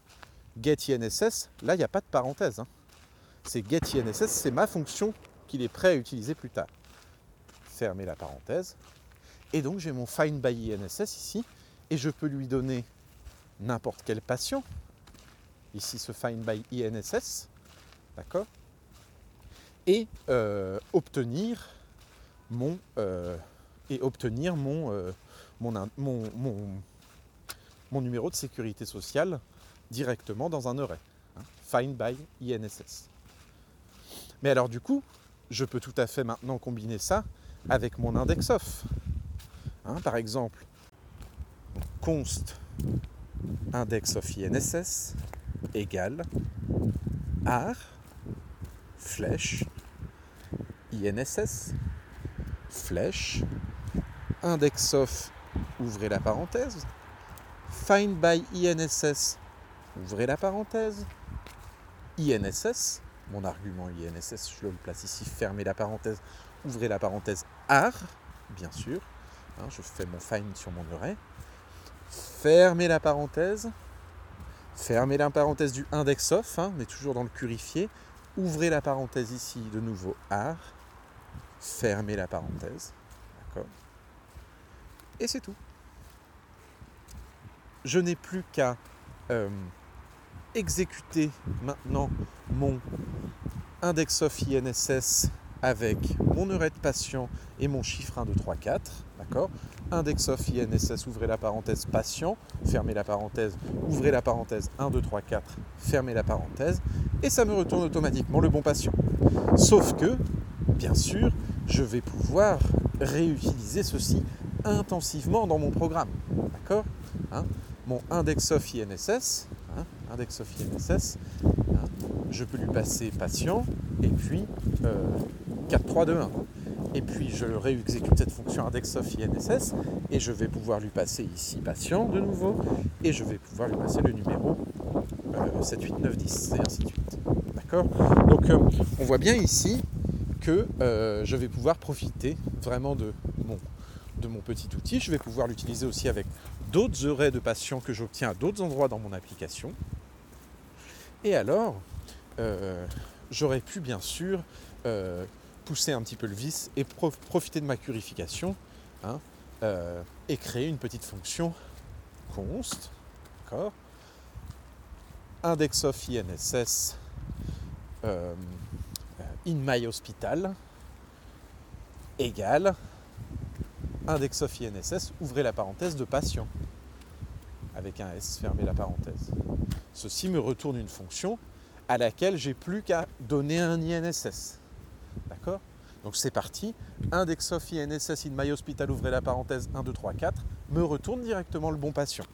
get INSS, là il n'y a pas de parenthèse. Hein. C'est get INSS, c'est ma fonction qu'il est prêt à utiliser plus tard. Fermez la parenthèse. Et donc j'ai mon find by INSS ici, et je peux lui donner n'importe quel patient. Ici ce find by INSS, d'accord Et obtenir mon numéro de sécurité sociale directement dans un array. Hein, find by INSS. Mais alors du coup, je peux tout à fait maintenant combiner ça avec mon index of. Hein, par exemple, const index of INSS égale ar flèche INSS flèche index of ouvrez la parenthèse find by INSS ouvrez la parenthèse INSS mon argument INSS je le place ici fermez la parenthèse ouvrez la parenthèse ar bien sûr hein, je fais mon find sur mon array fermez la parenthèse Fermez la parenthèse du index of, hein, est toujours dans le purifié. Ouvrez la parenthèse ici, de nouveau ar. Fermez la parenthèse. D'accord Et c'est tout. Je n'ai plus qu'à euh, exécuter maintenant mon index of INSS avec mon heure de patient et mon chiffre 1, 2, 3, 4. D'accord? Index of INSS, ouvrez la parenthèse patient, fermez la parenthèse, ouvrez la parenthèse 1, 2, 3, 4, fermez la parenthèse, et ça me retourne automatiquement le bon patient. Sauf que, bien sûr, je vais pouvoir réutiliser ceci intensivement dans mon programme. D'accord? Hein? Mon index of INSS, hein index of INSS, hein je peux lui passer patient, et puis euh, 4, 3, 2, 1. Et puis je réexécute cette fonction index of INSS et je vais pouvoir lui passer ici patient de nouveau et je vais pouvoir lui passer le numéro 7, 8, 9, 10 et ainsi de suite. D'accord? Donc euh, on voit bien ici que euh, je vais pouvoir profiter vraiment de mon, de mon petit outil. Je vais pouvoir l'utiliser aussi avec d'autres arrays de patients que j'obtiens à d'autres endroits dans mon application. Et alors, euh, j'aurais pu bien sûr euh, pousser un petit peu le vis et profiter de ma purification hein, euh, et créer une petite fonction const, d'accord, index of INSS euh, in my hospital égale index of INSS, ouvrez la parenthèse de patient avec un S, fermez la parenthèse. Ceci me retourne une fonction à laquelle j'ai plus qu'à donner un INSS. D'accord Donc c'est parti. Index of INSS in my hospital, ouvrez la parenthèse 1, 2, 3, 4, me retourne directement le bon patient.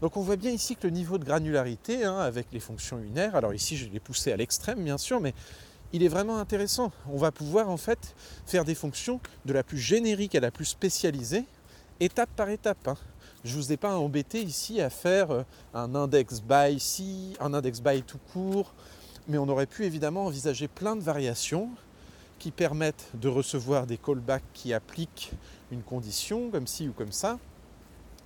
Donc on voit bien ici que le niveau de granularité hein, avec les fonctions unaires, alors ici je l'ai poussé à l'extrême bien sûr, mais il est vraiment intéressant. On va pouvoir en fait faire des fonctions de la plus générique à la plus spécialisée, étape par étape. Hein. Je ne vous ai pas embêté ici à faire euh, un index by ici, un index by tout court, mais on aurait pu évidemment envisager plein de variations qui permettent de recevoir des callbacks qui appliquent une condition, comme ci ou comme ça.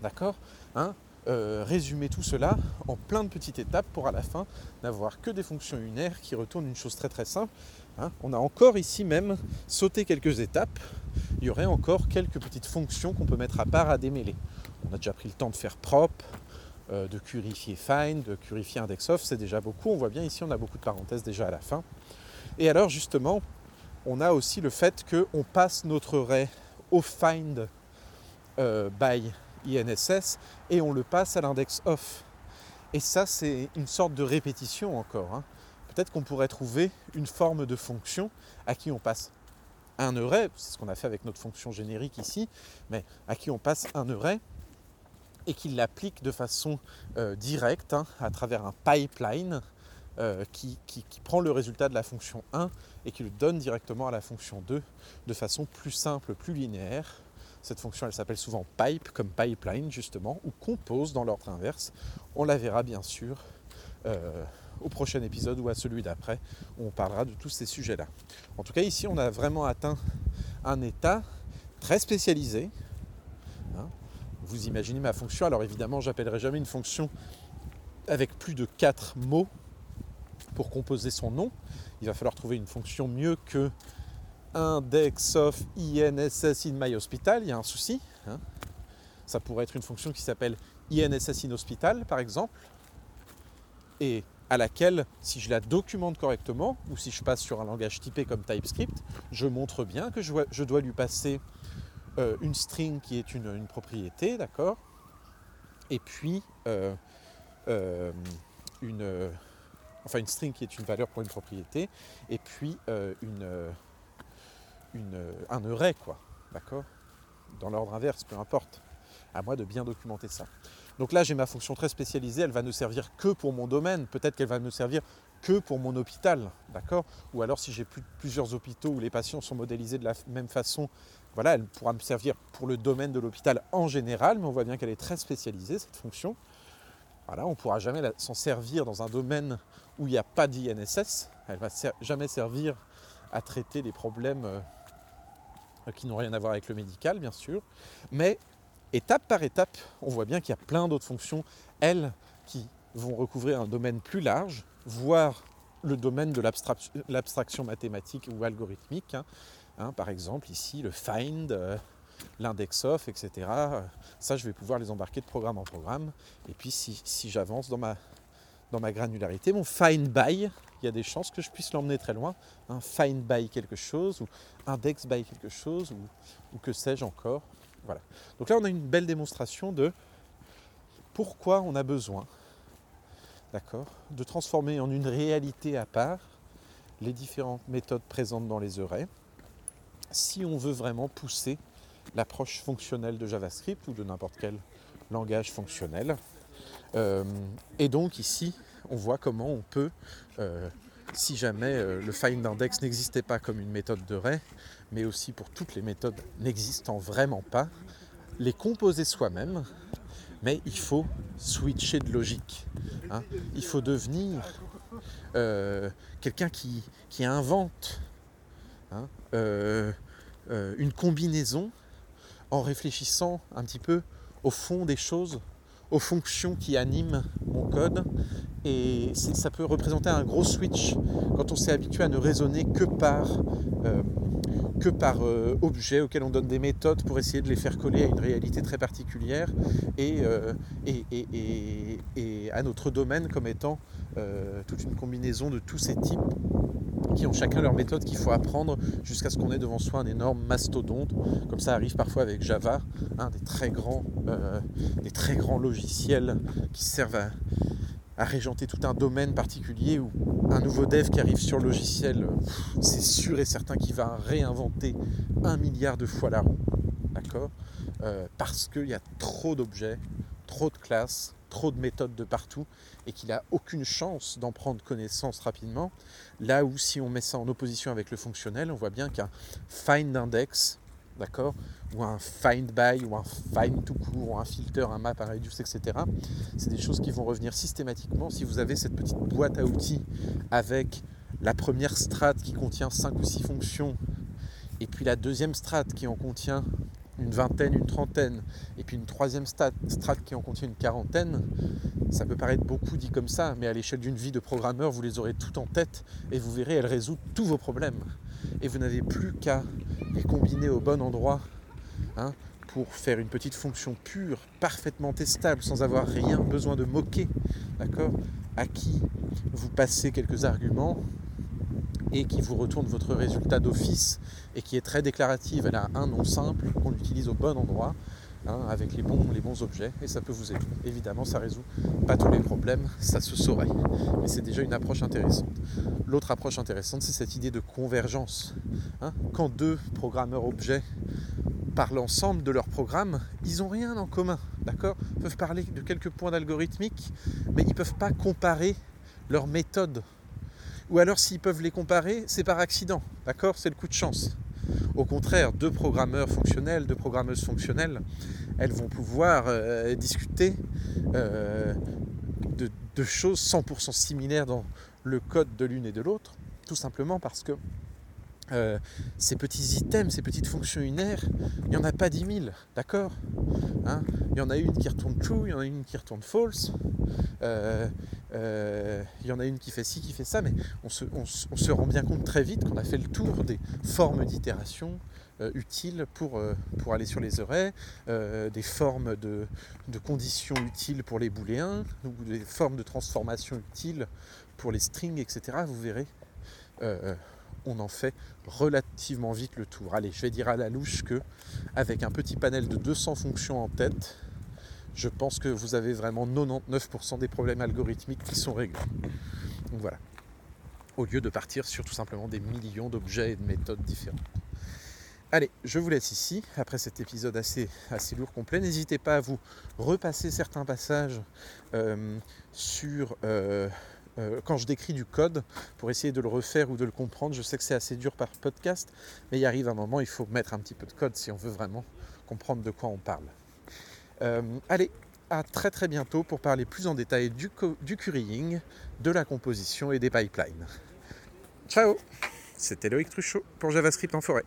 D'accord? Hein? Euh, Résumer tout cela en plein de petites étapes pour à la fin n'avoir que des fonctions unaires qui retournent une chose très très simple. Hein? On a encore ici même sauté quelques étapes. Il y aurait encore quelques petites fonctions qu'on peut mettre à part à démêler. On a déjà pris le temps de faire propre, euh, de purifier find, de purifier index of, c'est déjà beaucoup. On voit bien ici, on a beaucoup de parenthèses déjà à la fin. Et alors justement, on a aussi le fait qu'on passe notre array au find euh, by INSS et on le passe à l'index of. Et ça, c'est une sorte de répétition encore. Hein. Peut-être qu'on pourrait trouver une forme de fonction à qui on passe un array, c'est ce qu'on a fait avec notre fonction générique ici, mais à qui on passe un array et qu'il l'applique de façon euh, directe hein, à travers un pipeline euh, qui, prend le résultat de la fonction 1 et qui le donne directement à la fonction 2 de façon plus simple, plus linéaire. Cette fonction, elle s'appelle souvent pipe, comme pipeline justement, ou compose dans l'ordre inverse. On la verra bien sûr euh, au prochain épisode ou à celui d'après, où on parlera de tous ces sujets-là. En tout cas, ici, on a vraiment atteint un état très spécialisé. Vous imaginez ma fonction, alors évidemment, j'appellerai jamais une fonction avec plus de 4 mots pour composer son nom. Il va falloir trouver une fonction mieux que index of INSS in my hospital. Il y a un souci. Hein. Ça pourrait être une fonction qui s'appelle INSS in hospital, par exemple, et à laquelle, si je la documente correctement, ou si je passe sur un langage typé comme TypeScript, je montre bien que je dois lui passer euh, une string qui est une, propriété, d'accord? Et puis euh, euh, une, enfin une string qui est une valeur pour une propriété, et puis une, un array, quoi, d'accord? Dans l'ordre inverse, peu importe. À moi de bien documenter ça. Donc là, j'ai ma fonction très spécialisée, elle va ne servir que pour mon domaine. Peut-être qu'elle va ne servir que pour mon hôpital, d'accord? Ou alors si j'ai plusieurs hôpitaux où les patients sont modélisés de la même façon, voilà, elle pourra me servir pour le domaine de l'hôpital en général, mais on voit bien qu'elle est très spécialisée, cette fonction. Voilà, on ne pourra jamais s'en servir dans un domaine où il n'y a pas d'INSS. Elle ne va jamais servir à traiter des problèmes euh, qui n'ont rien à voir avec le médical, bien sûr. Mais étape par étape, on voit bien qu'il y a plein d'autres fonctions, elles, qui vont recouvrir un domaine plus large, voire le domaine de l'abstraction mathématique ou algorithmique. Hein. Hein, par exemple, ici, le find, euh, l'index of, etc. ça, je vais pouvoir les embarquer de programme en programme. Et puis, si, j'avance dans ma, granularité, mon find by, il y a des chances que je puisse l'emmener très loin. Find by quelque chose, ou index by quelque chose, ou, ou que sais-je encore. Voilà. Donc là, on a une belle démonstration de pourquoi on a besoin, de transformer en une réalité à part les différentes méthodes présentes dans les arrays si on veut vraiment pousser l'approche fonctionnelle de JavaScript ou de n'importe quel langage fonctionnel. Euh, et donc ici, on voit comment on peut, euh, si jamais euh, le find index n'existait pas comme une méthode de ray, mais aussi pour toutes les méthodes n'existant vraiment pas, les composer soi-même, mais il faut switcher de logique. Hein. Il faut devenir quelqu'un qui, invente. Hein, euh, une combinaison en réfléchissant un petit peu au fond des choses, aux fonctions qui animent mon code. Et ça peut représenter un gros switch quand on s'est habitué à ne raisonner que par, euh, que par euh, objets auxquels on donne des méthodes pour essayer de les faire coller à une réalité très particulière et, et, et, et à notre domaine comme étant toute une combinaison de tous ces types qui ont chacun leur méthode qu'il faut apprendre jusqu'à ce qu'on ait devant soi un énorme mastodonte, comme ça arrive parfois avec Java, un des, très grands, euh, des très grands logiciels qui servent à, à, régenter tout un domaine particulier où un nouveau dev qui arrive sur le logiciel, c'est sûr et certain qu'il va réinventer un milliard de fois la roue, d'accord euh, Parce qu'il y a trop d'objets, trop de classes, trop de méthodes de partout et qu'il n'a aucune chance d'en prendre connaissance rapidement. Là où si on met ça en opposition avec le fonctionnel, on voit bien qu'un find index, d'accord, ou un find by, ou un find tout court, ou un filter, un map, un reduce, etc. C'est des choses qui vont revenir systématiquement si vous avez cette petite boîte à outils avec la première strate qui contient 5 ou 6 fonctions, et puis la deuxième strate qui en contient une vingtaine, une trentaine, et puis une troisième strate qui en contient une quarantaine, ça peut paraître beaucoup dit comme ça, mais à l'échelle d'une vie de programmeur, vous les aurez toutes en tête et vous verrez, elles résout tous vos problèmes. Et vous n'avez plus qu'à les combiner au bon endroit hein, pour faire une petite fonction pure, parfaitement testable, sans avoir rien besoin de moquer, d'accord À qui vous passez quelques arguments et qui vous retourne votre résultat d'office et qui est très déclarative. Elle a un nom simple qu'on utilise au bon endroit. Hein, avec les bons, objets et ça peut vous aider. Évidemment, ça résout pas tous les problèmes, ça se saurait, mais c'est déjà une approche intéressante. L'autre approche intéressante, c'est cette idée de convergence. Hein. Quand deux programmeurs objets parlent ensemble de leur programme, ils n'ont rien en commun, d'accord? Ils peuvent parler de quelques points d'algorithmique, mais ils ne peuvent pas comparer leur méthode. Ou alors s'ils peuvent les comparer, c'est par accident, d'accord? C'est le coup de chance. Au contraire, deux programmeurs fonctionnels, deux programmeuses fonctionnelles, elles vont pouvoir euh, discuter euh, de, de, choses 100% similaires dans le code de l'une et de l'autre, tout simplement parce que euh, ces petits items, ces petites fonctions unaires, il n'y en a pas 10 000, d'accord hein Il y en a une qui retourne true, il y en a une qui retourne false, euh, euh, il y en a une qui fait ci, qui fait ça, mais on se, rend bien compte très vite qu'on a fait le tour des formes d'itération utiles pour, pour aller sur les arrays, des formes de, de, conditions utiles pour les booléens, ou des formes de transformation utiles pour les strings, etc. Vous verrez on en fait relativement vite le tour. Allez, je vais dire à la louche que avec un petit panel de 200 fonctions en tête, je pense que vous avez vraiment 99% des problèmes algorithmiques qui sont réglés. Donc voilà. Au lieu de partir sur tout simplement des millions d'objets et de méthodes différentes. Allez, je vous laisse ici, après cet épisode assez, assez lourd, complet. N'hésitez pas à vous repasser certains passages euh, sur... Euh, euh, quand je décris du code pour essayer de le refaire ou de le comprendre. Je sais que c'est assez dur par podcast, mais il arrive un moment, il faut mettre un petit peu de code si on veut vraiment comprendre de quoi on parle. Euh, allez, à très très bientôt pour parler plus en détail du, du currying, de la composition et des pipelines. Ciao C'était Loïc Truchot pour JavaScript en forêt.